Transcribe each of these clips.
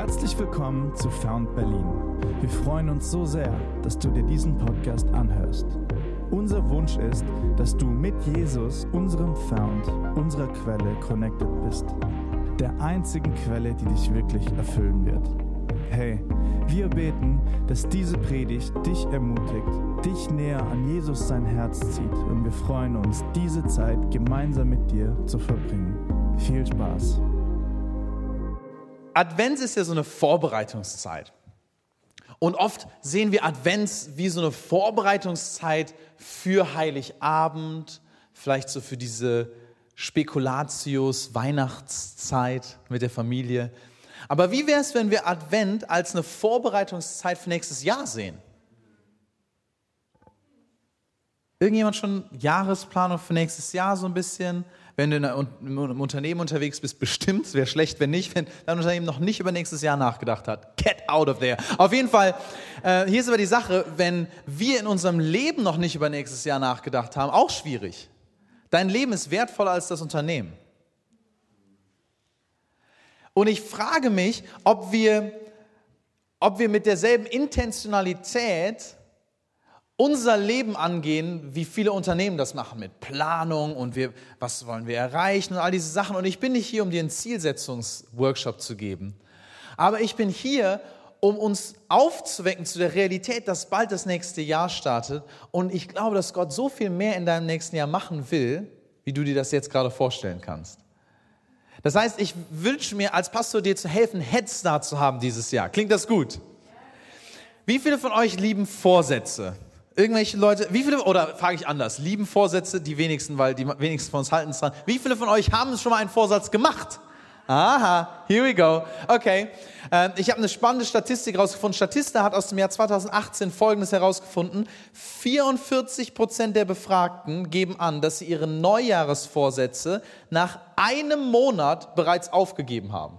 Herzlich willkommen zu Found Berlin. Wir freuen uns so sehr, dass du dir diesen Podcast anhörst. Unser Wunsch ist, dass du mit Jesus, unserem Found, unserer Quelle connected bist. Der einzigen Quelle, die dich wirklich erfüllen wird. Hey, wir beten, dass diese Predigt dich ermutigt, dich näher an Jesus sein Herz zieht und wir freuen uns, diese Zeit gemeinsam mit dir zu verbringen. Viel Spaß! Advent ist ja so eine Vorbereitungszeit. Und oft sehen wir Advents wie so eine Vorbereitungszeit für Heiligabend, vielleicht so für diese Spekulatius, Weihnachtszeit mit der Familie. Aber wie wäre es, wenn wir Advent als eine Vorbereitungszeit für nächstes Jahr sehen? Irgendjemand schon Jahresplanung für nächstes Jahr so ein bisschen? Wenn du in einem Unternehmen unterwegs bist, bestimmt. Es wäre schlecht, wenn nicht, wenn dein Unternehmen noch nicht über nächstes Jahr nachgedacht hat. Get out of there. Auf jeden Fall, äh, hier ist aber die Sache, wenn wir in unserem Leben noch nicht über nächstes Jahr nachgedacht haben, auch schwierig. Dein Leben ist wertvoller als das Unternehmen. Und ich frage mich, ob wir, ob wir mit derselben Intentionalität unser Leben angehen, wie viele Unternehmen das machen, mit Planung und wir, was wollen wir erreichen und all diese Sachen. Und ich bin nicht hier, um dir einen Zielsetzungsworkshop zu geben, aber ich bin hier, um uns aufzuwecken zu der Realität, dass bald das nächste Jahr startet. Und ich glaube, dass Gott so viel mehr in deinem nächsten Jahr machen will, wie du dir das jetzt gerade vorstellen kannst. Das heißt, ich wünsche mir als Pastor dir zu helfen, Headstart zu haben dieses Jahr. Klingt das gut? Wie viele von euch lieben Vorsätze? Irgendwelche Leute, wie viele, oder frage ich anders, lieben Vorsätze, die wenigsten, weil die wenigsten von uns halten es dran. Wie viele von euch haben schon mal einen Vorsatz gemacht? Aha, here we go. Okay. Ähm, ich habe eine spannende Statistik herausgefunden. Statista hat aus dem Jahr 2018 Folgendes herausgefunden. 44 Prozent der Befragten geben an, dass sie ihre Neujahresvorsätze nach einem Monat bereits aufgegeben haben.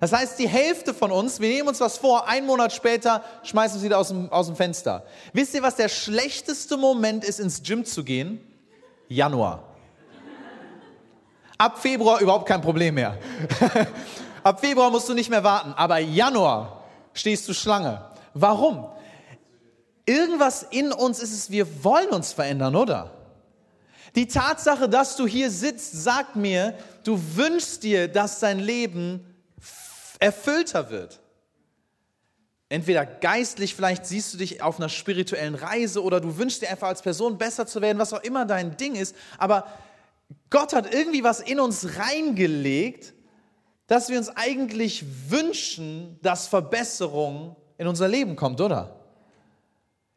Das heißt, die Hälfte von uns, wir nehmen uns was vor, einen Monat später schmeißen wir es wieder aus dem, aus dem Fenster. Wisst ihr, was der schlechteste Moment ist, ins Gym zu gehen? Januar. Ab Februar überhaupt kein Problem mehr. Ab Februar musst du nicht mehr warten, aber Januar stehst du Schlange. Warum? Irgendwas in uns ist es, wir wollen uns verändern, oder? Die Tatsache, dass du hier sitzt, sagt mir, du wünschst dir, dass dein Leben erfüllter wird. Entweder geistlich, vielleicht siehst du dich auf einer spirituellen Reise oder du wünschst dir einfach als Person besser zu werden, was auch immer dein Ding ist. Aber Gott hat irgendwie was in uns reingelegt, dass wir uns eigentlich wünschen, dass Verbesserung in unser Leben kommt, oder?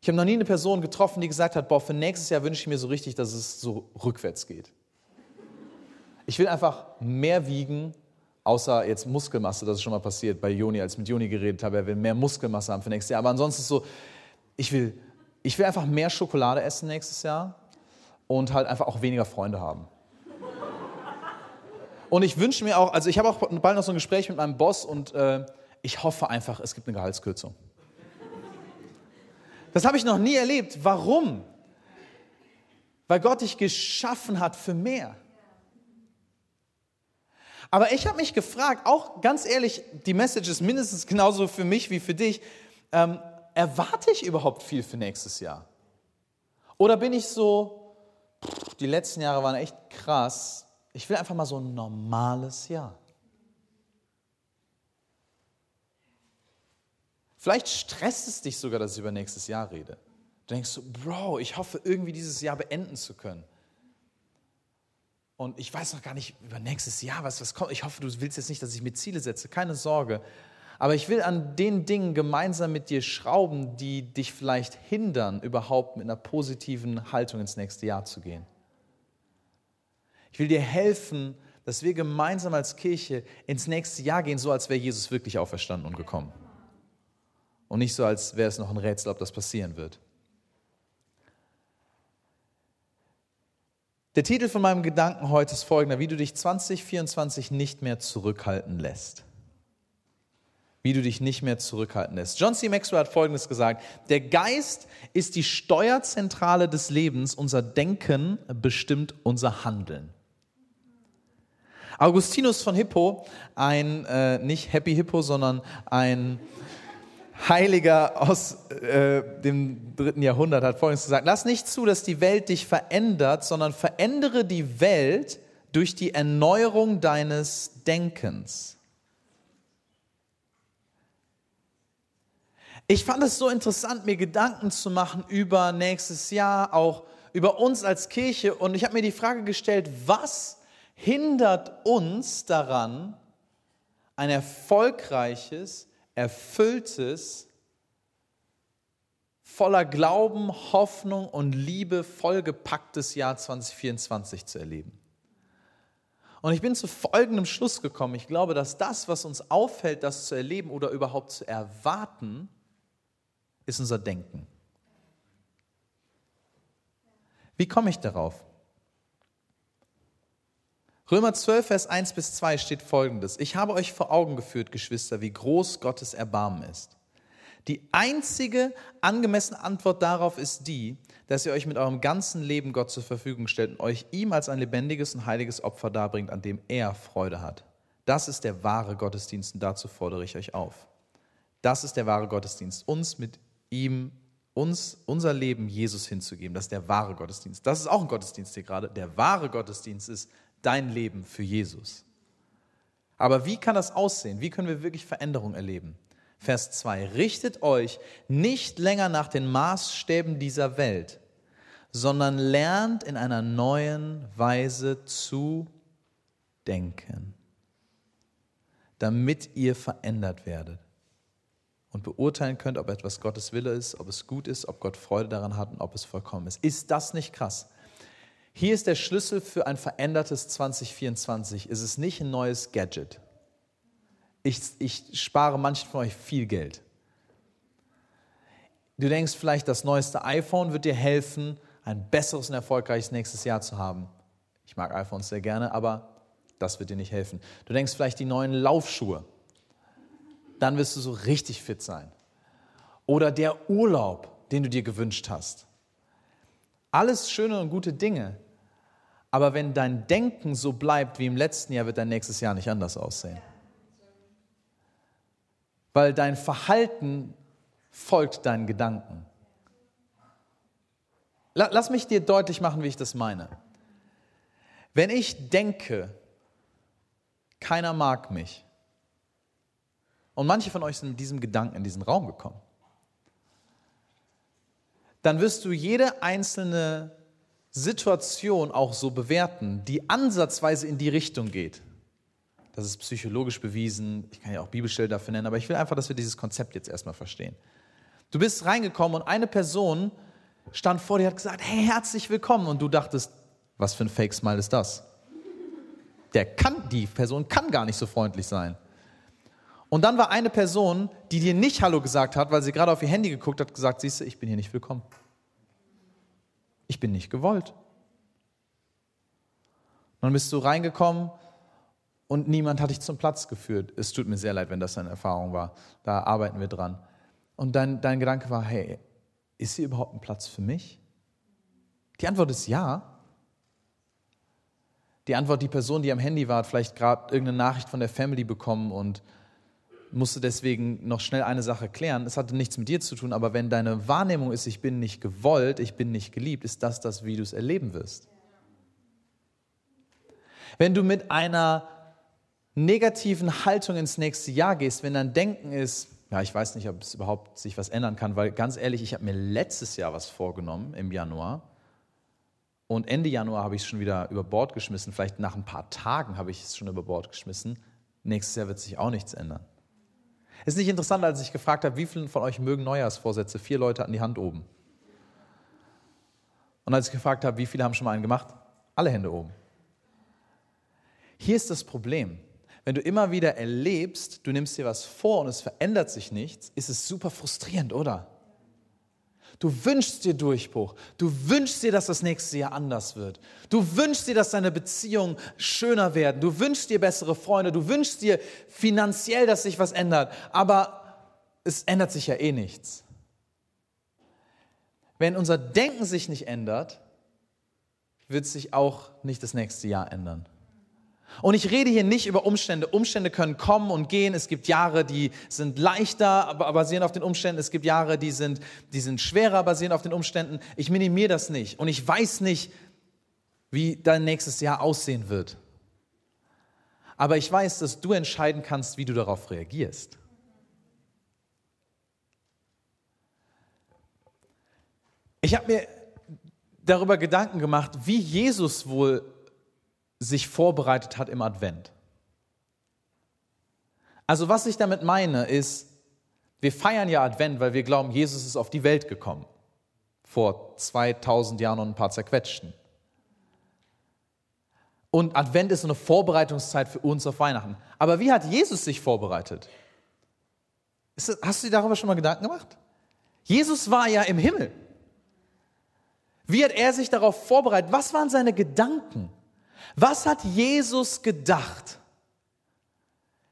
Ich habe noch nie eine Person getroffen, die gesagt hat, boah, für nächstes Jahr wünsche ich mir so richtig, dass es so rückwärts geht. Ich will einfach mehr wiegen, Außer jetzt Muskelmasse, das ist schon mal passiert bei Joni, als ich mit Joni geredet habe, er will mehr Muskelmasse haben für nächstes Jahr. Aber ansonsten ist so, ich will, ich will einfach mehr Schokolade essen nächstes Jahr und halt einfach auch weniger Freunde haben. Und ich wünsche mir auch, also ich habe auch bald noch so ein Gespräch mit meinem Boss und äh, ich hoffe einfach, es gibt eine Gehaltskürzung. Das habe ich noch nie erlebt. Warum? Weil Gott dich geschaffen hat für mehr. Aber ich habe mich gefragt, auch ganz ehrlich, die Message ist mindestens genauso für mich wie für dich. Ähm, erwarte ich überhaupt viel für nächstes Jahr? Oder bin ich so, pff, die letzten Jahre waren echt krass, ich will einfach mal so ein normales Jahr. Vielleicht stresst es dich sogar, dass ich über nächstes Jahr rede. Du denkst so, Bro, ich hoffe irgendwie dieses Jahr beenden zu können. Und ich weiß noch gar nicht über nächstes Jahr, was, was kommt. Ich hoffe, du willst jetzt nicht, dass ich mir Ziele setze. Keine Sorge. Aber ich will an den Dingen gemeinsam mit dir schrauben, die dich vielleicht hindern, überhaupt mit einer positiven Haltung ins nächste Jahr zu gehen. Ich will dir helfen, dass wir gemeinsam als Kirche ins nächste Jahr gehen, so als wäre Jesus wirklich auferstanden und gekommen. Und nicht so, als wäre es noch ein Rätsel, ob das passieren wird. Der Titel von meinem Gedanken heute ist folgender, wie du dich 2024 nicht mehr zurückhalten lässt. Wie du dich nicht mehr zurückhalten lässt. John C. Maxwell hat Folgendes gesagt, der Geist ist die Steuerzentrale des Lebens, unser Denken bestimmt unser Handeln. Augustinus von Hippo, ein äh, nicht Happy Hippo, sondern ein Heiliger aus äh, dem dritten Jahrhundert, hat Folgendes gesagt: Lass nicht zu, dass die Welt dich verändert, sondern verändere die Welt durch die Erneuerung deines Denkens. Ich fand es so interessant, mir Gedanken zu machen über nächstes Jahr, auch über uns als Kirche. Und ich habe mir die Frage gestellt, was hindert uns daran, ein erfolgreiches, erfülltes, voller Glauben, Hoffnung und Liebe vollgepacktes Jahr 2024 zu erleben. Und ich bin zu folgendem Schluss gekommen. Ich glaube, dass das, was uns auffällt, das zu erleben oder überhaupt zu erwarten, ist unser Denken. Wie komme ich darauf? Römer 12, Vers 1 bis 2 steht folgendes. Ich habe euch vor Augen geführt, Geschwister, wie groß Gottes Erbarmen ist. Die einzige angemessene Antwort darauf ist die, dass ihr euch mit eurem ganzen Leben Gott zur Verfügung stellt und euch ihm als ein lebendiges und heiliges Opfer darbringt, an dem er Freude hat. Das ist der wahre Gottesdienst und dazu fordere ich euch auf. Das ist der wahre Gottesdienst, uns mit ihm, uns, unser Leben Jesus hinzugeben. Das ist der wahre Gottesdienst. Das ist auch ein Gottesdienst hier gerade. Der wahre Gottesdienst ist dein Leben für Jesus. Aber wie kann das aussehen? Wie können wir wirklich Veränderung erleben? Vers 2. Richtet euch nicht länger nach den Maßstäben dieser Welt, sondern lernt in einer neuen Weise zu denken, damit ihr verändert werdet und beurteilen könnt, ob etwas Gottes Wille ist, ob es gut ist, ob Gott Freude daran hat und ob es vollkommen ist. Ist das nicht krass? Hier ist der Schlüssel für ein verändertes 2024. Es ist nicht ein neues Gadget. Ich, ich spare manchen von euch viel Geld. Du denkst vielleicht, das neueste iPhone wird dir helfen, ein besseres und erfolgreiches nächstes Jahr zu haben. Ich mag iPhones sehr gerne, aber das wird dir nicht helfen. Du denkst vielleicht die neuen Laufschuhe. Dann wirst du so richtig fit sein. Oder der Urlaub, den du dir gewünscht hast. Alles schöne und gute Dinge. Aber wenn dein Denken so bleibt wie im letzten Jahr, wird dein nächstes Jahr nicht anders aussehen. Weil dein Verhalten folgt deinen Gedanken. Lass mich dir deutlich machen, wie ich das meine. Wenn ich denke, keiner mag mich, und manche von euch sind mit diesem Gedanken in diesen Raum gekommen, dann wirst du jede einzelne Situation auch so bewerten, die ansatzweise in die Richtung geht. Das ist psychologisch bewiesen. Ich kann ja auch Bibelstellen dafür nennen, aber ich will einfach, dass wir dieses Konzept jetzt erstmal verstehen. Du bist reingekommen und eine Person stand vor dir und hat gesagt, hey, herzlich willkommen. Und du dachtest, was für ein Fake-Smile ist das? Der kann, die Person kann gar nicht so freundlich sein. Und dann war eine Person, die dir nicht Hallo gesagt hat, weil sie gerade auf ihr Handy geguckt hat, gesagt, siehst du, ich bin hier nicht willkommen. Ich bin nicht gewollt. Dann bist du reingekommen und niemand hat dich zum Platz geführt. Es tut mir sehr leid, wenn das deine Erfahrung war. Da arbeiten wir dran. Und dein, dein Gedanke war, hey, ist hier überhaupt ein Platz für mich? Die Antwort ist ja. Die Antwort, die Person, die am Handy war, hat vielleicht gerade irgendeine Nachricht von der Family bekommen und musste deswegen noch schnell eine Sache klären. Es hatte nichts mit dir zu tun, aber wenn deine Wahrnehmung ist, ich bin nicht gewollt, ich bin nicht geliebt, ist das das, wie du es erleben wirst. Wenn du mit einer negativen Haltung ins nächste Jahr gehst, wenn dein Denken ist, ja, ich weiß nicht, ob es überhaupt sich was ändern kann, weil ganz ehrlich, ich habe mir letztes Jahr was vorgenommen im Januar und Ende Januar habe ich es schon wieder über Bord geschmissen. Vielleicht nach ein paar Tagen habe ich es schon über Bord geschmissen. Nächstes Jahr wird sich auch nichts ändern. Ist nicht interessant, als ich gefragt habe, wie viele von euch mögen Neujahrsvorsätze? Vier Leute hatten die Hand oben. Und als ich gefragt habe, wie viele haben schon mal einen gemacht? Alle Hände oben. Hier ist das Problem. Wenn du immer wieder erlebst, du nimmst dir was vor und es verändert sich nichts, ist es super frustrierend, oder? Du wünschst dir Durchbruch. Du wünschst dir, dass das nächste Jahr anders wird. Du wünschst dir, dass deine Beziehungen schöner werden. Du wünschst dir bessere Freunde. Du wünschst dir finanziell, dass sich was ändert. Aber es ändert sich ja eh nichts. Wenn unser Denken sich nicht ändert, wird sich auch nicht das nächste Jahr ändern. Und ich rede hier nicht über Umstände. Umstände können kommen und gehen. Es gibt Jahre, die sind leichter, basierend auf den Umständen. Es gibt Jahre, die sind, die sind schwerer, basierend auf den Umständen. Ich minimiere das nicht. Und ich weiß nicht, wie dein nächstes Jahr aussehen wird. Aber ich weiß, dass du entscheiden kannst, wie du darauf reagierst. Ich habe mir darüber Gedanken gemacht, wie Jesus wohl sich vorbereitet hat im Advent. Also was ich damit meine ist, wir feiern ja Advent, weil wir glauben, Jesus ist auf die Welt gekommen. Vor 2000 Jahren und ein paar zerquetschten. Und Advent ist eine Vorbereitungszeit für uns auf Weihnachten. Aber wie hat Jesus sich vorbereitet? Hast du dir darüber schon mal Gedanken gemacht? Jesus war ja im Himmel. Wie hat er sich darauf vorbereitet? Was waren seine Gedanken? Was hat Jesus gedacht,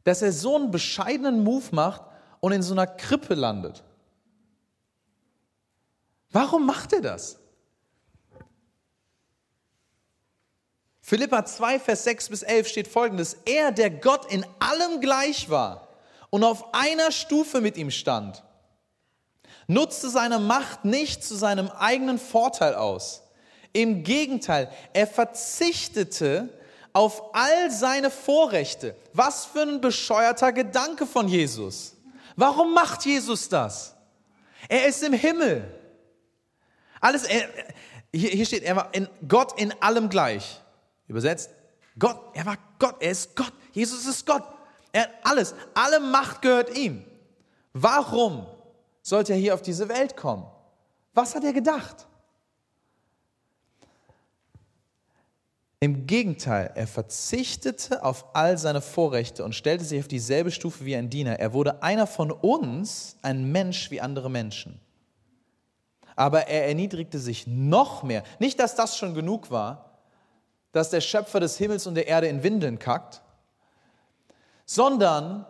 dass er so einen bescheidenen Move macht und in so einer Krippe landet? Warum macht er das? Philippa 2, Vers 6 bis 11 steht folgendes. Er, der Gott in allem gleich war und auf einer Stufe mit ihm stand, nutzte seine Macht nicht zu seinem eigenen Vorteil aus. Im Gegenteil, er verzichtete auf all seine Vorrechte. Was für ein bescheuerter Gedanke von Jesus. Warum macht Jesus das? Er ist im Himmel. Alles, er, hier, hier steht, er war in Gott in allem gleich. Übersetzt, Gott, er war Gott, er ist Gott. Jesus ist Gott. Er hat alles, alle Macht gehört ihm. Warum sollte er hier auf diese Welt kommen? Was hat er gedacht? Im Gegenteil, er verzichtete auf all seine Vorrechte und stellte sich auf dieselbe Stufe wie ein Diener. Er wurde einer von uns, ein Mensch wie andere Menschen. Aber er erniedrigte sich noch mehr. Nicht, dass das schon genug war, dass der Schöpfer des Himmels und der Erde in Windeln kackt, sondern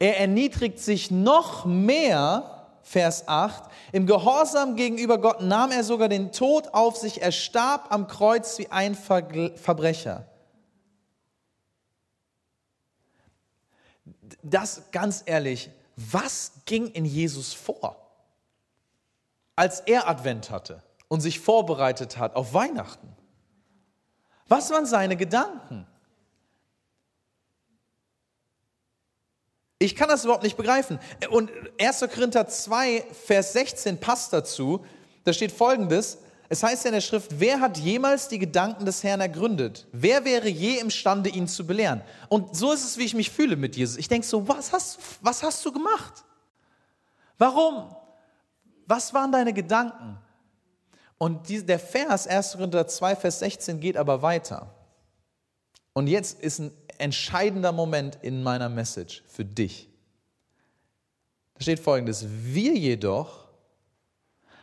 er erniedrigt sich noch mehr Vers 8. Im Gehorsam gegenüber Gott nahm er sogar den Tod auf sich. Er starb am Kreuz wie ein Verbrecher. Das ganz ehrlich, was ging in Jesus vor, als er Advent hatte und sich vorbereitet hat auf Weihnachten? Was waren seine Gedanken? Ich kann das überhaupt nicht begreifen. Und 1. Korinther 2, Vers 16 passt dazu. Da steht folgendes. Es heißt ja in der Schrift, wer hat jemals die Gedanken des Herrn ergründet? Wer wäre je imstande, ihn zu belehren? Und so ist es, wie ich mich fühle mit Jesus. Ich denke so, was hast, was hast du gemacht? Warum? Was waren deine Gedanken? Und die, der Vers 1. Korinther 2, Vers 16 geht aber weiter. Und jetzt ist ein entscheidender Moment in meiner Message für dich. Da steht folgendes, wir jedoch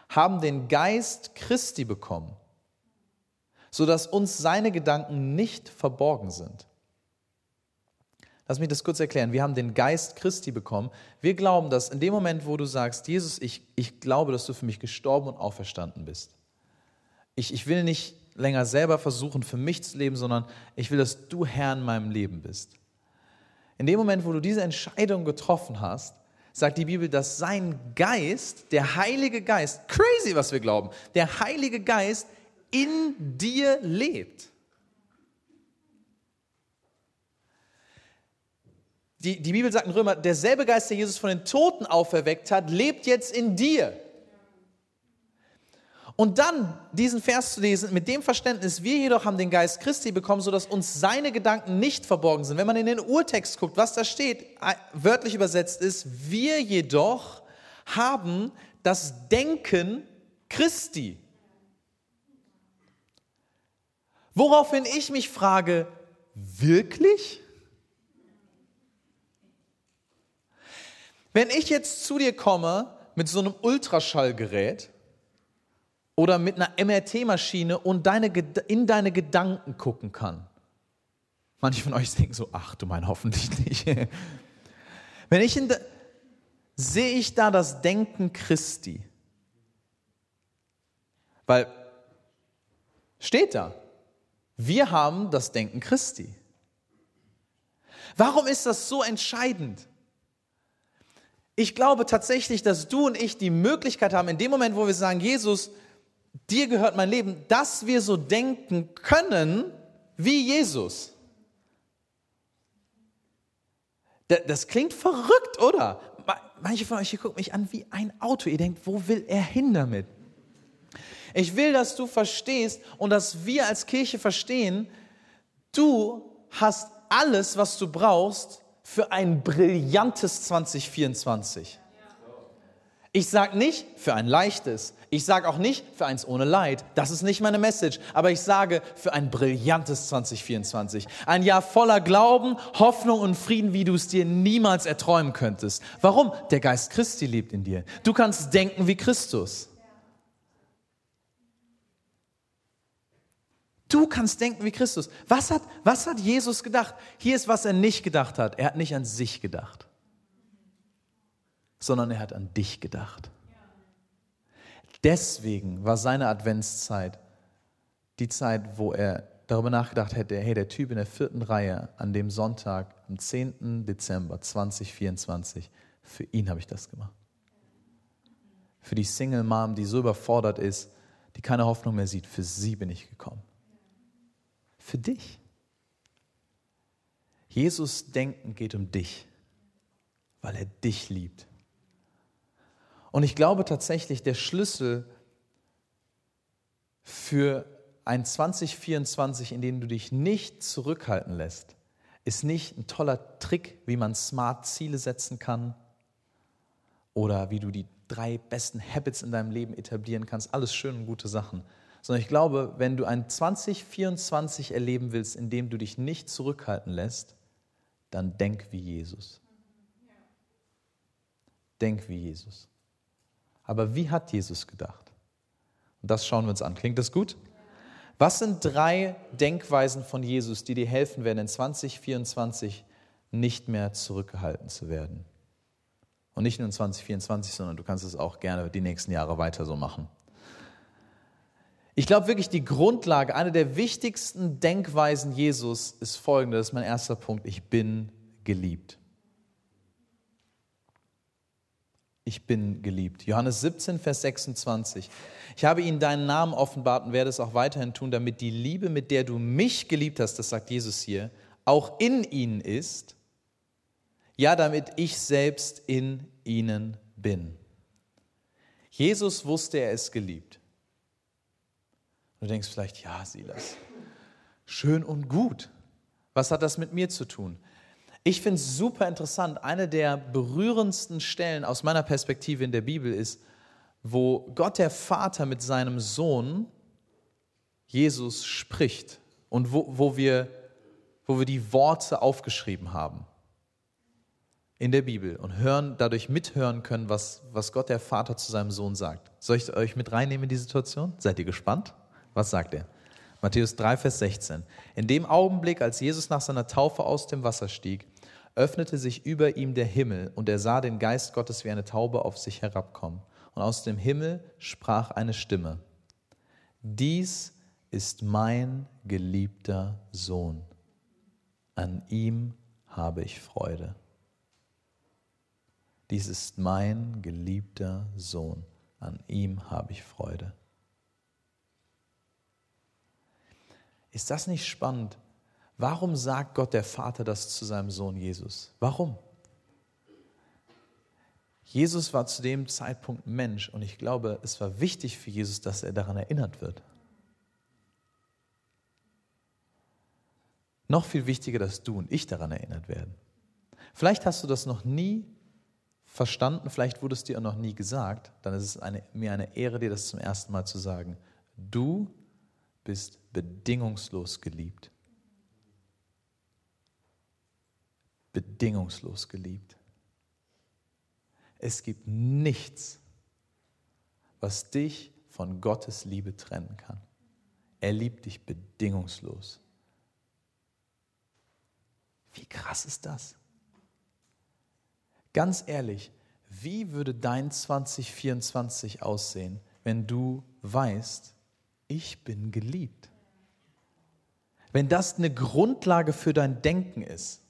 haben den Geist Christi bekommen, sodass uns seine Gedanken nicht verborgen sind. Lass mich das kurz erklären. Wir haben den Geist Christi bekommen. Wir glauben, dass in dem Moment, wo du sagst, Jesus, ich, ich glaube, dass du für mich gestorben und auferstanden bist. Ich, ich will nicht länger selber versuchen, für mich zu leben, sondern ich will, dass du Herr in meinem Leben bist. In dem Moment, wo du diese Entscheidung getroffen hast, sagt die Bibel, dass sein Geist, der Heilige Geist, crazy, was wir glauben, der Heilige Geist in dir lebt. Die, die Bibel sagt in Römer, derselbe Geist, der Jesus von den Toten auferweckt hat, lebt jetzt in dir. Und dann diesen Vers zu lesen mit dem Verständnis, wir jedoch haben den Geist Christi bekommen, sodass uns seine Gedanken nicht verborgen sind. Wenn man in den Urtext guckt, was da steht, äh, wörtlich übersetzt ist, wir jedoch haben das Denken Christi. Woraufhin ich mich frage, wirklich? Wenn ich jetzt zu dir komme mit so einem Ultraschallgerät, oder mit einer MRT-Maschine und deine, in deine Gedanken gucken kann. Manche von euch denken so, ach du mein, hoffentlich nicht. Wenn ich in sehe ich da das Denken Christi. Weil steht da, wir haben das Denken Christi. Warum ist das so entscheidend? Ich glaube tatsächlich, dass du und ich die Möglichkeit haben, in dem Moment, wo wir sagen, Jesus, dir gehört mein Leben, dass wir so denken können wie Jesus. Das klingt verrückt, oder? Manche von euch hier gucken mich an wie ein Auto. Ihr denkt, wo will er hin damit? Ich will, dass du verstehst und dass wir als Kirche verstehen, du hast alles, was du brauchst für ein brillantes 2024. Ich sage nicht für ein leichtes, ich sage auch nicht für eins ohne Leid, das ist nicht meine Message, aber ich sage für ein brillantes 2024. Ein Jahr voller Glauben, Hoffnung und Frieden, wie du es dir niemals erträumen könntest. Warum? Der Geist Christi lebt in dir. Du kannst denken wie Christus. Du kannst denken wie Christus. Was hat, was hat Jesus gedacht? Hier ist, was er nicht gedacht hat. Er hat nicht an sich gedacht sondern er hat an dich gedacht. Deswegen war seine Adventszeit die Zeit, wo er darüber nachgedacht hätte, hey, der Typ in der vierten Reihe an dem Sonntag, am 10. Dezember 2024, für ihn habe ich das gemacht. Für die Single Mom, die so überfordert ist, die keine Hoffnung mehr sieht, für sie bin ich gekommen. Für dich. Jesus Denken geht um dich, weil er dich liebt. Und ich glaube tatsächlich, der Schlüssel für ein 2024, in dem du dich nicht zurückhalten lässt, ist nicht ein toller Trick, wie man smart Ziele setzen kann oder wie du die drei besten Habits in deinem Leben etablieren kannst. Alles schön und gute Sachen. Sondern ich glaube, wenn du ein 2024 erleben willst, in dem du dich nicht zurückhalten lässt, dann denk wie Jesus. Denk wie Jesus. Aber wie hat Jesus gedacht? Und das schauen wir uns an. Klingt das gut? Was sind drei Denkweisen von Jesus, die dir helfen werden, in 2024 nicht mehr zurückgehalten zu werden? Und nicht nur in 2024, sondern du kannst es auch gerne die nächsten Jahre weiter so machen. Ich glaube wirklich, die Grundlage, eine der wichtigsten Denkweisen Jesus ist folgende, das ist mein erster Punkt, ich bin geliebt. Ich bin geliebt. Johannes 17, Vers 26. Ich habe ihnen deinen Namen offenbart und werde es auch weiterhin tun, damit die Liebe, mit der du mich geliebt hast, das sagt Jesus hier, auch in ihnen ist. Ja, damit ich selbst in ihnen bin. Jesus wusste, er ist geliebt. Du denkst vielleicht, ja, Silas, schön und gut. Was hat das mit mir zu tun? Ich finde es super interessant. Eine der berührendsten Stellen aus meiner Perspektive in der Bibel ist, wo Gott der Vater mit seinem Sohn Jesus spricht und wo, wo, wir, wo wir die Worte aufgeschrieben haben in der Bibel und hören, dadurch mithören können, was, was Gott der Vater zu seinem Sohn sagt. Soll ich euch mit reinnehmen in die Situation? Seid ihr gespannt? Was sagt er? Matthäus 3, Vers 16. In dem Augenblick, als Jesus nach seiner Taufe aus dem Wasser stieg, öffnete sich über ihm der Himmel und er sah den Geist Gottes wie eine Taube auf sich herabkommen. Und aus dem Himmel sprach eine Stimme, dies ist mein geliebter Sohn, an ihm habe ich Freude. Dies ist mein geliebter Sohn, an ihm habe ich Freude. Ist das nicht spannend? Warum sagt Gott der Vater das zu seinem Sohn Jesus? Warum? Jesus war zu dem Zeitpunkt Mensch und ich glaube, es war wichtig für Jesus, dass er daran erinnert wird. Noch viel wichtiger, dass du und ich daran erinnert werden. Vielleicht hast du das noch nie verstanden, vielleicht wurde es dir auch noch nie gesagt, dann ist es eine, mir eine Ehre, dir das zum ersten Mal zu sagen. Du bist bedingungslos geliebt. Bedingungslos geliebt. Es gibt nichts, was dich von Gottes Liebe trennen kann. Er liebt dich bedingungslos. Wie krass ist das? Ganz ehrlich, wie würde dein 2024 aussehen, wenn du weißt, ich bin geliebt? Wenn das eine Grundlage für dein Denken ist,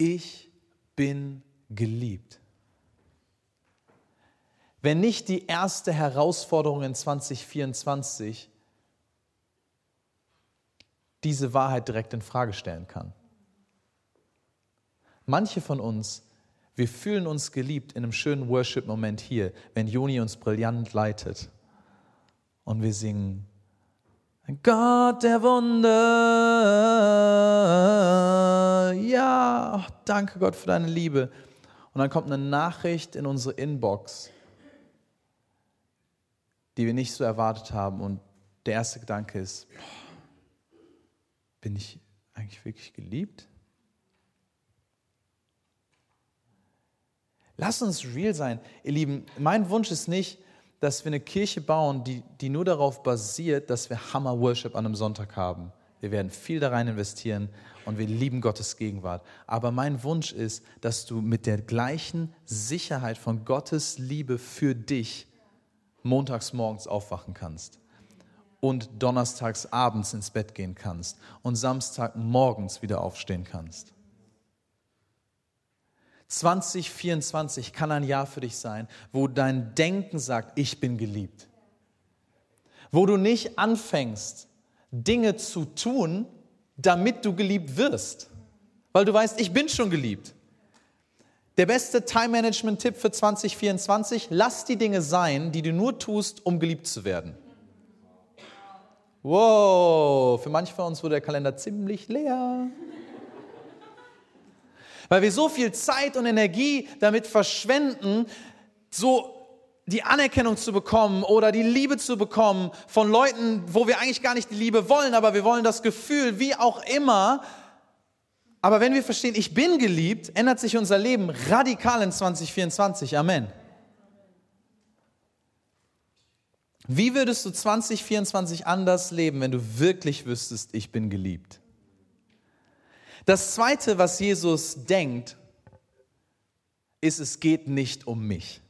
ich bin geliebt. Wenn nicht die erste Herausforderung in 2024 diese Wahrheit direkt in Frage stellen kann. Manche von uns, wir fühlen uns geliebt in einem schönen Worship-Moment hier, wenn Joni uns brillant leitet und wir singen Gott der Wunder. Ja, danke Gott für deine Liebe. Und dann kommt eine Nachricht in unsere Inbox, die wir nicht so erwartet haben. Und der erste Gedanke ist, bin ich eigentlich wirklich geliebt? Lass uns real sein, ihr Lieben. Mein Wunsch ist nicht, dass wir eine Kirche bauen, die, die nur darauf basiert, dass wir Hammer Worship an einem Sonntag haben. Wir werden viel da rein investieren und wir lieben Gottes Gegenwart. Aber mein Wunsch ist, dass du mit der gleichen Sicherheit von Gottes Liebe für dich montags morgens aufwachen kannst und donnerstags abends ins Bett gehen kannst und Samstag morgens wieder aufstehen kannst. 2024 kann ein Jahr für dich sein, wo dein Denken sagt, ich bin geliebt. Wo du nicht anfängst, Dinge zu tun, damit du geliebt wirst. Weil du weißt, ich bin schon geliebt. Der beste Time-Management-Tipp für 2024, lass die Dinge sein, die du nur tust, um geliebt zu werden. Wow, für manche von uns wurde der Kalender ziemlich leer weil wir so viel Zeit und Energie damit verschwenden, so die Anerkennung zu bekommen oder die Liebe zu bekommen von Leuten, wo wir eigentlich gar nicht die Liebe wollen, aber wir wollen das Gefühl, wie auch immer. Aber wenn wir verstehen, ich bin geliebt, ändert sich unser Leben radikal in 2024. Amen. Wie würdest du 2024 anders leben, wenn du wirklich wüsstest, ich bin geliebt? Das Zweite, was Jesus denkt, ist, es geht nicht um mich.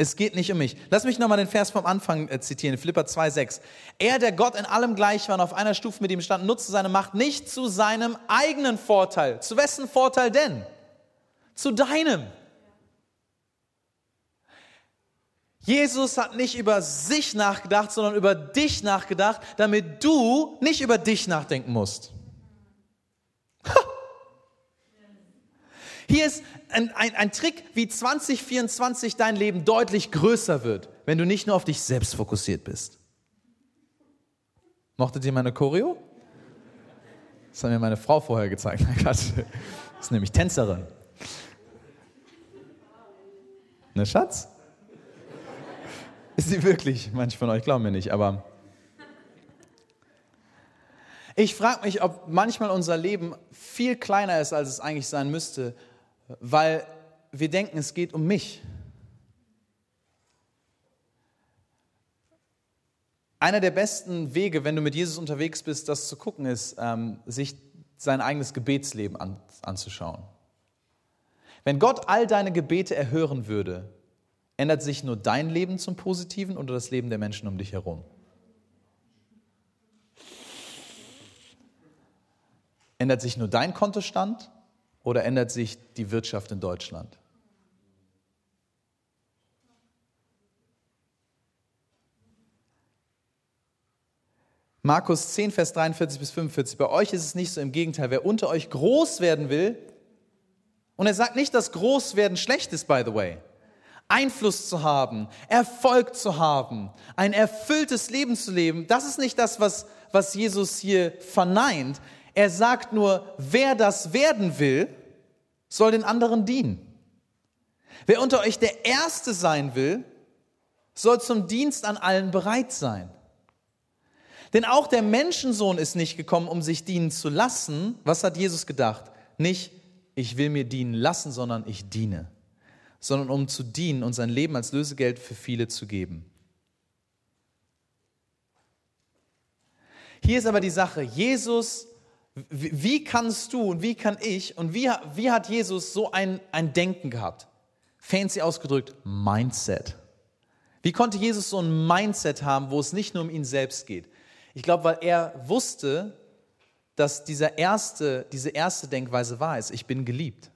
Es geht nicht um mich. Lass mich nochmal den Vers vom Anfang äh, zitieren, Philippa 2,6. Er, der Gott in allem gleich war und auf einer Stufe mit ihm stand, nutzte seine Macht nicht zu seinem eigenen Vorteil. Zu wessen Vorteil denn? Zu deinem. Jesus hat nicht über sich nachgedacht, sondern über dich nachgedacht, damit du nicht über dich nachdenken musst. Hier ist ein, ein, ein Trick, wie 2024 dein Leben deutlich größer wird, wenn du nicht nur auf dich selbst fokussiert bist. Mochtet ihr meine Choreo? Das hat mir meine Frau vorher gezeigt. Das ist nämlich Tänzerin. Ne, Schatz? Ist sie wirklich? Manche von euch glauben mir nicht, aber ich frage mich, ob manchmal unser Leben viel kleiner ist, als es eigentlich sein müsste, weil wir denken, es geht um mich. Einer der besten Wege, wenn du mit Jesus unterwegs bist, das zu gucken, ist, ähm, sich sein eigenes Gebetsleben an, anzuschauen. Wenn Gott all deine Gebete erhören würde, ändert sich nur dein Leben zum Positiven oder das Leben der Menschen um dich herum? Ändert sich nur dein Kontostand oder ändert sich die Wirtschaft in Deutschland? Markus 10, Vers 43 bis 45. Bei euch ist es nicht so, im Gegenteil. Wer unter euch groß werden will, und er sagt nicht, dass Großwerden schlecht ist, by the way. Einfluss zu haben, Erfolg zu haben, ein erfülltes Leben zu leben, das ist nicht das, was, was Jesus hier verneint. Er sagt nur, wer das werden will, soll den anderen dienen. Wer unter euch der Erste sein will, soll zum Dienst an allen bereit sein. Denn auch der Menschensohn ist nicht gekommen, um sich dienen zu lassen. Was hat Jesus gedacht? Nicht, ich will mir dienen lassen, sondern ich diene. Sondern um zu dienen und sein Leben als Lösegeld für viele zu geben. Hier ist aber die Sache, Jesus wie kannst du und wie kann ich und wie, wie hat Jesus so ein, ein Denken gehabt? Fancy ausgedrückt, Mindset. Wie konnte Jesus so ein Mindset haben, wo es nicht nur um ihn selbst geht? Ich glaube, weil er wusste, dass dieser erste, diese erste Denkweise wahr ist, ich bin geliebt.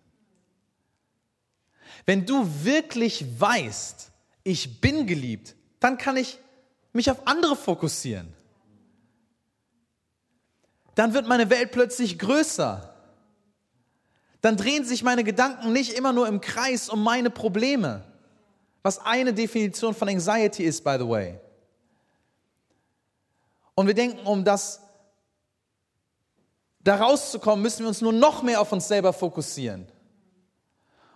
Wenn du wirklich weißt, ich bin geliebt, dann kann ich mich auf andere fokussieren. Dann wird meine Welt plötzlich größer. Dann drehen sich meine Gedanken nicht immer nur im Kreis um meine Probleme, was eine Definition von Anxiety ist, by the way. Und wir denken, um das da rauszukommen, müssen wir uns nur noch mehr auf uns selber fokussieren.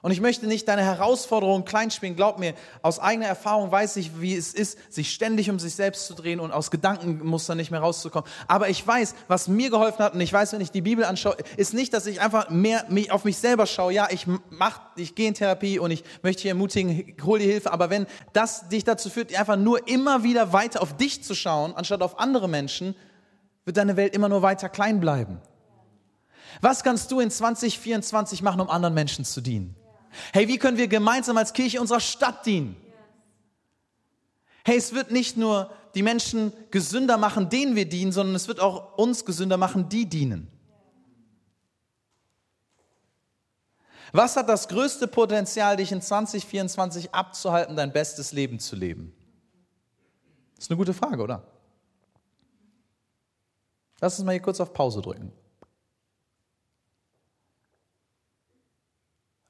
Und ich möchte nicht deine Herausforderungen kleinspielen. Glaub mir, aus eigener Erfahrung weiß ich, wie es ist, sich ständig um sich selbst zu drehen und aus Gedankenmustern nicht mehr rauszukommen. Aber ich weiß, was mir geholfen hat, und ich weiß, wenn ich die Bibel anschaue, ist nicht, dass ich einfach mehr auf mich selber schaue. Ja, ich mach, ich gehe in Therapie und ich möchte dich ermutigen, hol die Hilfe. Aber wenn das dich dazu führt, einfach nur immer wieder weiter auf dich zu schauen, anstatt auf andere Menschen, wird deine Welt immer nur weiter klein bleiben. Was kannst du in 2024 machen, um anderen Menschen zu dienen? Hey, wie können wir gemeinsam als Kirche unserer Stadt dienen? Hey, es wird nicht nur die Menschen gesünder machen, denen wir dienen, sondern es wird auch uns gesünder machen, die dienen. Was hat das größte Potenzial, dich in 2024 abzuhalten, dein bestes Leben zu leben? Das ist eine gute Frage, oder? Lass uns mal hier kurz auf Pause drücken.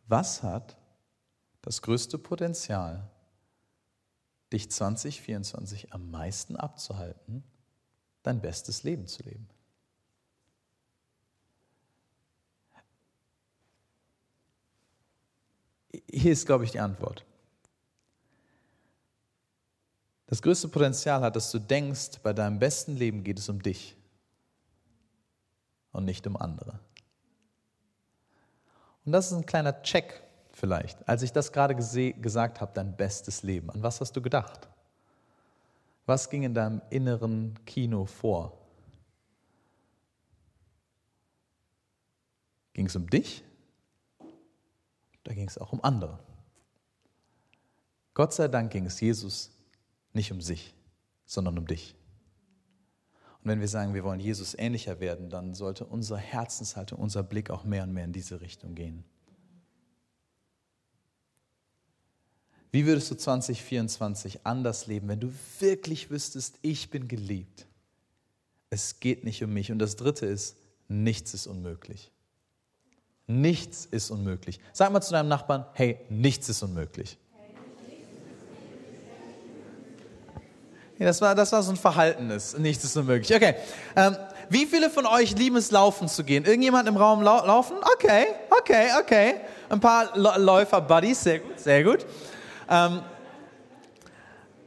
Was hat das größte Potenzial, dich 2024 am meisten abzuhalten, dein bestes Leben zu leben? Hier ist, glaube ich, die Antwort. Das größte Potenzial hat, dass du denkst, bei deinem besten Leben geht es um dich und nicht um andere. Und das ist ein kleiner Check vielleicht. Als ich das gerade gesagt habe, dein bestes Leben, an was hast du gedacht? Was ging in deinem inneren Kino vor? Ging es um dich? Da ging es auch um andere. Gott sei Dank ging es Jesus nicht um sich, sondern um dich. Und wenn wir sagen, wir wollen Jesus ähnlicher werden, dann sollte unsere Herzenshaltung, unser Blick auch mehr und mehr in diese Richtung gehen. Wie würdest du 2024 anders leben, wenn du wirklich wüsstest, ich bin geliebt? Es geht nicht um mich. Und das Dritte ist, nichts ist unmöglich. Nichts ist unmöglich. Sag mal zu deinem Nachbarn, hey, nichts ist unmöglich. Ja, das, war, das war so ein Verhaltenes. Nichts ist unmöglich. Okay. Ähm, wie viele von euch lieben es, laufen zu gehen? Irgendjemand im Raum lau laufen? Okay, okay, okay. Ein paar Läufer-Buddies, sehr gut, sehr gut. Ähm,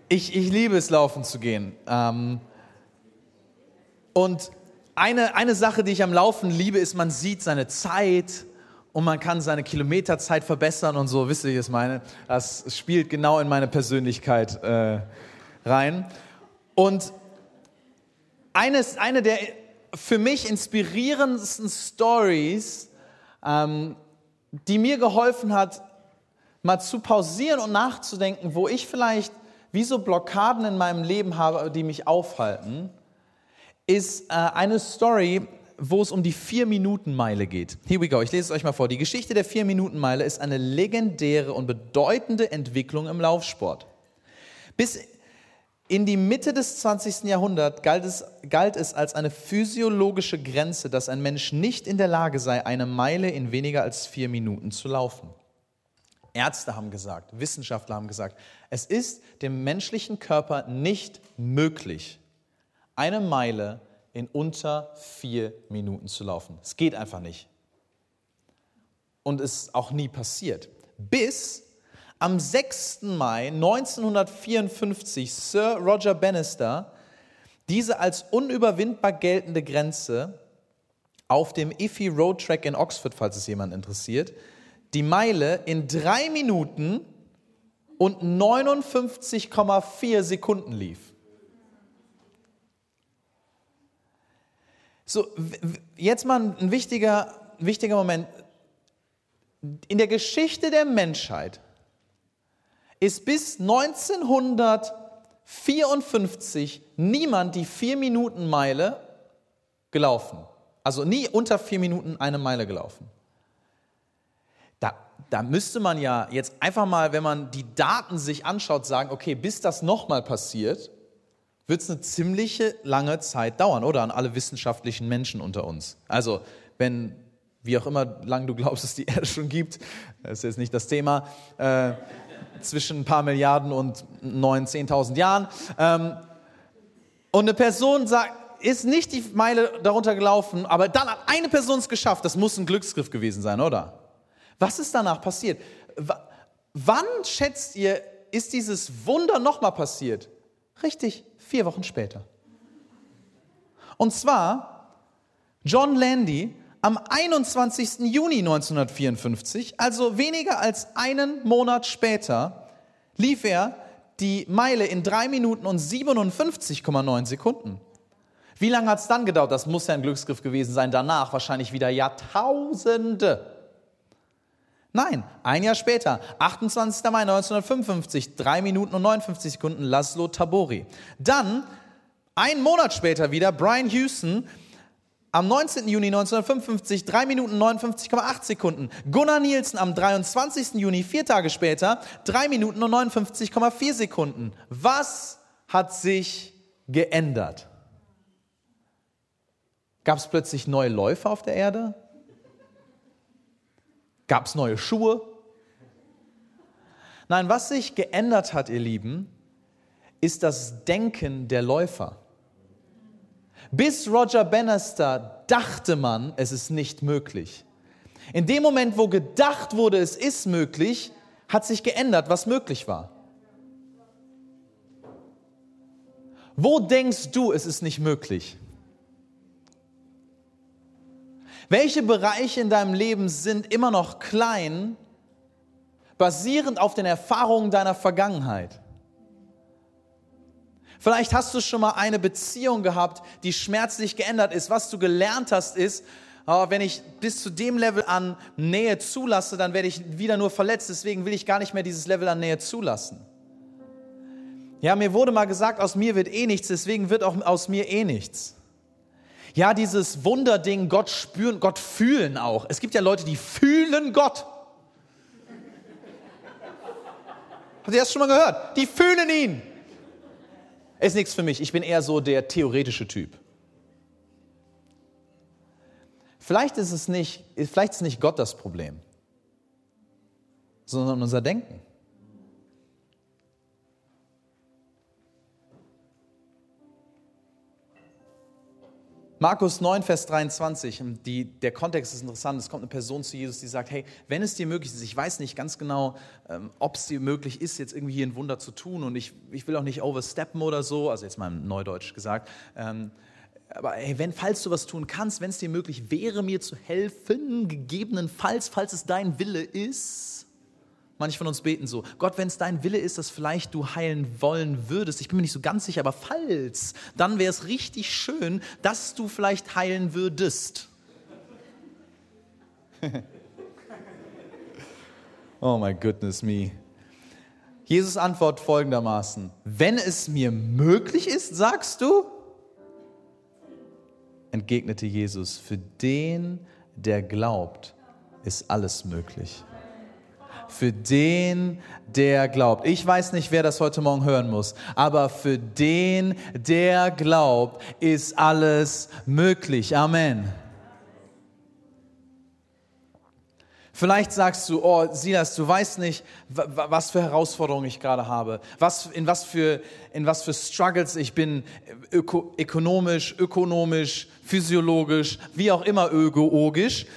ich, ich liebe es, laufen zu gehen. Ähm, und eine, eine Sache, die ich am Laufen liebe, ist, man sieht seine Zeit und man kann seine Kilometerzeit verbessern und so. Wisst ihr, wie ich es meine? Das spielt genau in meine Persönlichkeit äh, rein. Und eines, eine der für mich inspirierendsten Stories, ähm, die mir geholfen hat, mal zu pausieren und nachzudenken, wo ich vielleicht wie so Blockaden in meinem Leben habe, die mich aufhalten, ist äh, eine Story, wo es um die Vier-Minuten-Meile geht. Here we go, ich lese es euch mal vor. Die Geschichte der Vier-Minuten-Meile ist eine legendäre und bedeutende Entwicklung im Laufsport. Bis in die Mitte des 20. Jahrhunderts galt es, galt es als eine physiologische Grenze, dass ein Mensch nicht in der Lage sei, eine Meile in weniger als vier Minuten zu laufen. Ärzte haben gesagt, Wissenschaftler haben gesagt, es ist dem menschlichen Körper nicht möglich, eine Meile in unter vier Minuten zu laufen. Es geht einfach nicht. Und es ist auch nie passiert. Bis am 6. Mai 1954 Sir Roger Bannister diese als unüberwindbar geltende Grenze auf dem Iffy Road Track in Oxford, falls es jemand interessiert, die Meile in drei Minuten und 59,4 Sekunden lief. So, jetzt mal ein wichtiger, wichtiger Moment. In der Geschichte der Menschheit ist bis 1954 niemand die Vier-Minuten-Meile gelaufen. Also nie unter vier Minuten eine Meile gelaufen. Da, da müsste man ja jetzt einfach mal, wenn man die Daten sich anschaut, sagen, okay, bis das nochmal passiert, wird es eine ziemliche lange Zeit dauern, oder? An alle wissenschaftlichen Menschen unter uns. Also, wenn, wie auch immer lang du glaubst, es die Erde schon gibt, das ist jetzt nicht das Thema, äh, zwischen ein paar Milliarden und neun, zehntausend Jahren. Ähm, und eine Person sagt, ist nicht die Meile darunter gelaufen, aber dann hat eine Person es geschafft. Das muss ein Glücksgriff gewesen sein, oder? Was ist danach passiert? W wann schätzt ihr, ist dieses Wunder nochmal passiert? Richtig, vier Wochen später. Und zwar John Landy am 21. Juni 1954, also weniger als einen Monat später, lief er die Meile in 3 Minuten und 57,9 Sekunden. Wie lange hat es dann gedauert? Das muss ja ein Glücksgriff gewesen sein. Danach wahrscheinlich wieder Jahrtausende. Nein, ein Jahr später, 28. Mai 1955, 3 Minuten und 59 Sekunden, Laszlo Tabori. Dann, ein Monat später wieder, Brian Houston, am 19. Juni 1955 3 Minuten 59,8 Sekunden. Gunnar Nielsen am 23. Juni, vier Tage später, 3 Minuten und 59,4 Sekunden. Was hat sich geändert? Gab es plötzlich neue Läufer auf der Erde? Gab es neue Schuhe? Nein, was sich geändert hat, ihr Lieben, ist das Denken der Läufer. Bis Roger Bannister dachte man, es ist nicht möglich. In dem Moment, wo gedacht wurde, es ist möglich, hat sich geändert, was möglich war. Wo denkst du, es ist nicht möglich? Welche Bereiche in deinem Leben sind immer noch klein, basierend auf den Erfahrungen deiner Vergangenheit? Vielleicht hast du schon mal eine Beziehung gehabt, die schmerzlich geändert ist. Was du gelernt hast, ist, oh, wenn ich bis zu dem Level an Nähe zulasse, dann werde ich wieder nur verletzt. Deswegen will ich gar nicht mehr dieses Level an Nähe zulassen. Ja, mir wurde mal gesagt, aus mir wird eh nichts, deswegen wird auch aus mir eh nichts. Ja, dieses Wunderding, Gott spüren, Gott fühlen auch. Es gibt ja Leute, die fühlen Gott. Habt ihr das schon mal gehört? Die fühlen ihn. Ist nichts für mich. Ich bin eher so der theoretische Typ. Vielleicht ist es nicht, vielleicht ist nicht Gott das Problem, sondern unser Denken. Markus 9, Vers 23, die, der Kontext ist interessant. Es kommt eine Person zu Jesus, die sagt, hey, wenn es dir möglich ist, ich weiß nicht ganz genau, ähm, ob es dir möglich ist, jetzt irgendwie hier ein Wunder zu tun und ich, ich will auch nicht oversteppen oder so, also jetzt mal im Neudeutsch gesagt, ähm, aber hey, wenn, falls du was tun kannst, wenn es dir möglich wäre, mir zu helfen, gegebenenfalls, falls es dein Wille ist, Manche von uns beten so, Gott, wenn es dein Wille ist, dass vielleicht du heilen wollen würdest, ich bin mir nicht so ganz sicher, aber falls, dann wäre es richtig schön, dass du vielleicht heilen würdest. oh my goodness me. Jesus antwortet folgendermaßen, wenn es mir möglich ist, sagst du, entgegnete Jesus, für den, der glaubt, ist alles möglich für den, der glaubt. Ich weiß nicht, wer das heute Morgen hören muss, aber für den, der glaubt, ist alles möglich. Amen. Vielleicht sagst du, oh Silas, du weißt nicht, was für Herausforderungen ich gerade habe, was, in, was für, in was für Struggles ich bin, öko, ökonomisch, ökonomisch, physiologisch, wie auch immer ökologisch.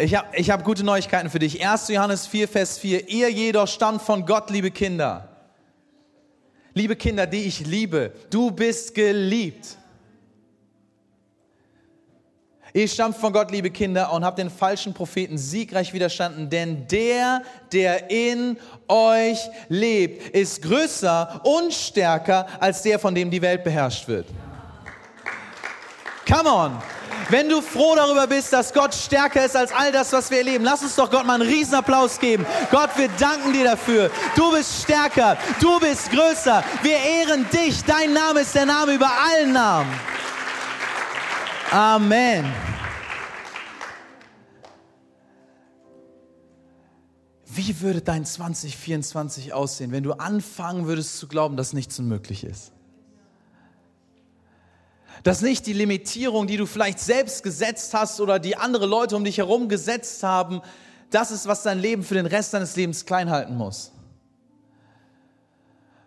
Ich habe ich hab gute Neuigkeiten für dich. 1. Johannes 4, Vers 4. Ihr jedoch stammt von Gott, liebe Kinder. Liebe Kinder, die ich liebe, du bist geliebt. Ihr stammt von Gott, liebe Kinder, und habt den falschen Propheten siegreich widerstanden, denn der, der in euch lebt, ist größer und stärker als der, von dem die Welt beherrscht wird. Come on! Wenn du froh darüber bist, dass Gott stärker ist als all das, was wir erleben, lass uns doch Gott mal einen Riesenapplaus geben. Gott, wir danken dir dafür. Du bist stärker, du bist größer. Wir ehren dich. Dein Name ist der Name über allen Namen. Amen. Wie würde dein 2024 aussehen, wenn du anfangen würdest zu glauben, dass nichts unmöglich ist? Dass nicht die Limitierung, die du vielleicht selbst gesetzt hast oder die andere Leute um dich herum gesetzt haben, das ist, was dein Leben für den Rest deines Lebens klein halten muss.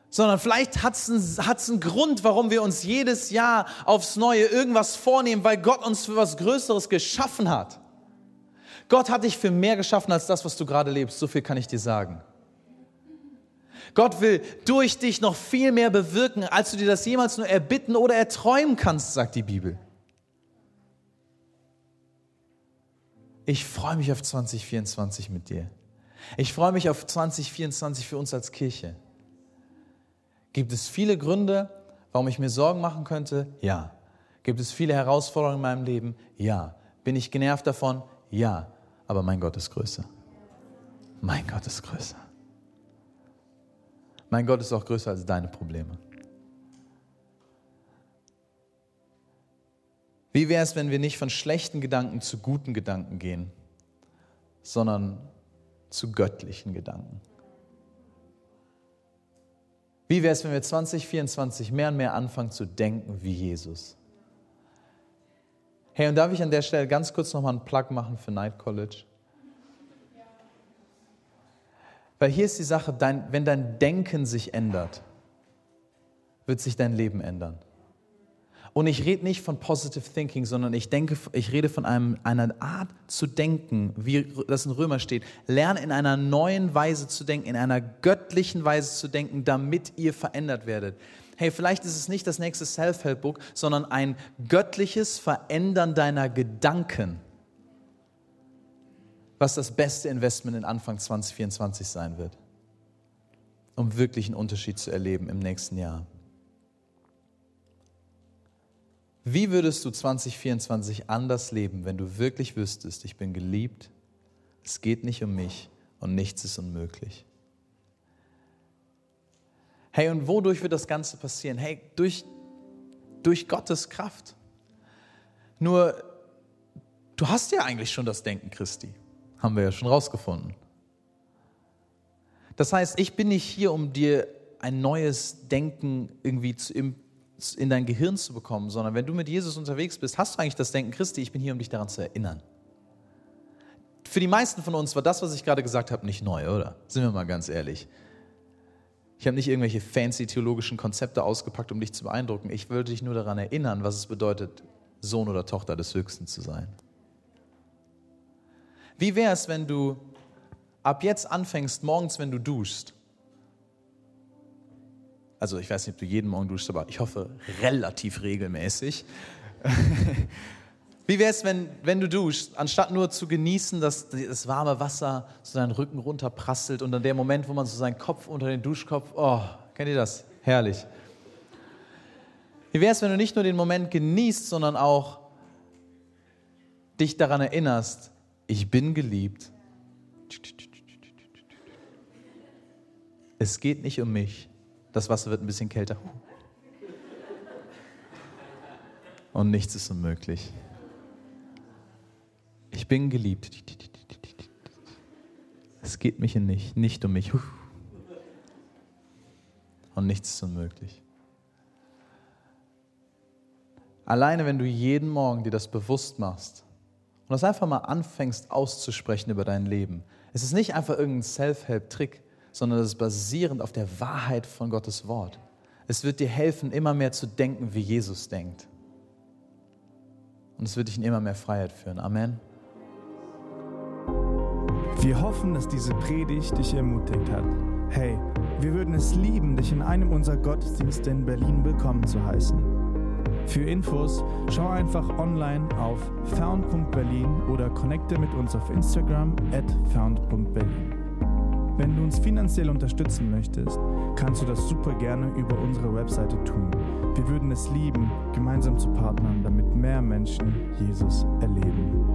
Sondern vielleicht hat es einen, einen Grund, warum wir uns jedes Jahr aufs Neue irgendwas vornehmen, weil Gott uns für was Größeres geschaffen hat. Gott hat dich für mehr geschaffen als das, was du gerade lebst. So viel kann ich dir sagen. Gott will durch dich noch viel mehr bewirken, als du dir das jemals nur erbitten oder erträumen kannst, sagt die Bibel. Ich freue mich auf 2024 mit dir. Ich freue mich auf 2024 für uns als Kirche. Gibt es viele Gründe, warum ich mir Sorgen machen könnte? Ja. Gibt es viele Herausforderungen in meinem Leben? Ja. Bin ich genervt davon? Ja. Aber mein Gott ist größer. Mein Gott ist größer. Mein Gott ist auch größer als deine Probleme. Wie wäre es, wenn wir nicht von schlechten Gedanken zu guten Gedanken gehen, sondern zu göttlichen Gedanken? Wie wäre es, wenn wir 2024 mehr und mehr anfangen zu denken wie Jesus? Hey, und darf ich an der Stelle ganz kurz nochmal einen Plug machen für Night College? Weil hier ist die Sache, dein, wenn dein Denken sich ändert, wird sich dein Leben ändern. Und ich rede nicht von Positive Thinking, sondern ich, denke, ich rede von einem, einer Art zu denken, wie das in Römer steht. Lerne in einer neuen Weise zu denken, in einer göttlichen Weise zu denken, damit ihr verändert werdet. Hey, vielleicht ist es nicht das nächste Self-Help-Book, sondern ein göttliches Verändern deiner Gedanken was das beste Investment in Anfang 2024 sein wird, um wirklich einen Unterschied zu erleben im nächsten Jahr. Wie würdest du 2024 anders leben, wenn du wirklich wüsstest, ich bin geliebt, es geht nicht um mich und nichts ist unmöglich? Hey, und wodurch wird das Ganze passieren? Hey, durch, durch Gottes Kraft. Nur, du hast ja eigentlich schon das Denken Christi. Haben wir ja schon rausgefunden. Das heißt, ich bin nicht hier, um dir ein neues Denken irgendwie in dein Gehirn zu bekommen, sondern wenn du mit Jesus unterwegs bist, hast du eigentlich das Denken Christi, ich bin hier, um dich daran zu erinnern. Für die meisten von uns war das, was ich gerade gesagt habe, nicht neu, oder? Sind wir mal ganz ehrlich. Ich habe nicht irgendwelche fancy theologischen Konzepte ausgepackt, um dich zu beeindrucken. Ich wollte dich nur daran erinnern, was es bedeutet, Sohn oder Tochter des Höchsten zu sein. Wie wäre es, wenn du ab jetzt anfängst, morgens, wenn du duschst, also ich weiß nicht, ob du jeden Morgen duschst, aber ich hoffe relativ regelmäßig. Wie wäre es, wenn, wenn du duschst, anstatt nur zu genießen, dass das warme Wasser so deinen Rücken runterprasselt und dann der Moment, wo man so seinen Kopf unter den Duschkopf, oh, kennt ihr das? Herrlich. Wie wäre es, wenn du nicht nur den Moment genießt, sondern auch dich daran erinnerst, ich bin geliebt. Es geht nicht um mich. Das Wasser wird ein bisschen kälter. Und nichts ist unmöglich. Ich bin geliebt. Es geht mich nicht, nicht um mich. Und nichts ist unmöglich. Alleine wenn du jeden Morgen dir das bewusst machst, und das einfach mal anfängst auszusprechen über dein Leben. Es ist nicht einfach irgendein Self-Help-Trick, sondern es ist basierend auf der Wahrheit von Gottes Wort. Es wird dir helfen, immer mehr zu denken, wie Jesus denkt. Und es wird dich in immer mehr Freiheit führen. Amen. Wir hoffen, dass diese Predigt dich ermutigt hat. Hey, wir würden es lieben, dich in einem unserer Gottesdienste in Berlin willkommen zu heißen. Für Infos schau einfach online auf found.berlin oder connecte mit uns auf Instagram at found.berlin. Wenn du uns finanziell unterstützen möchtest, kannst du das super gerne über unsere Webseite tun. Wir würden es lieben, gemeinsam zu partnern, damit mehr Menschen Jesus erleben.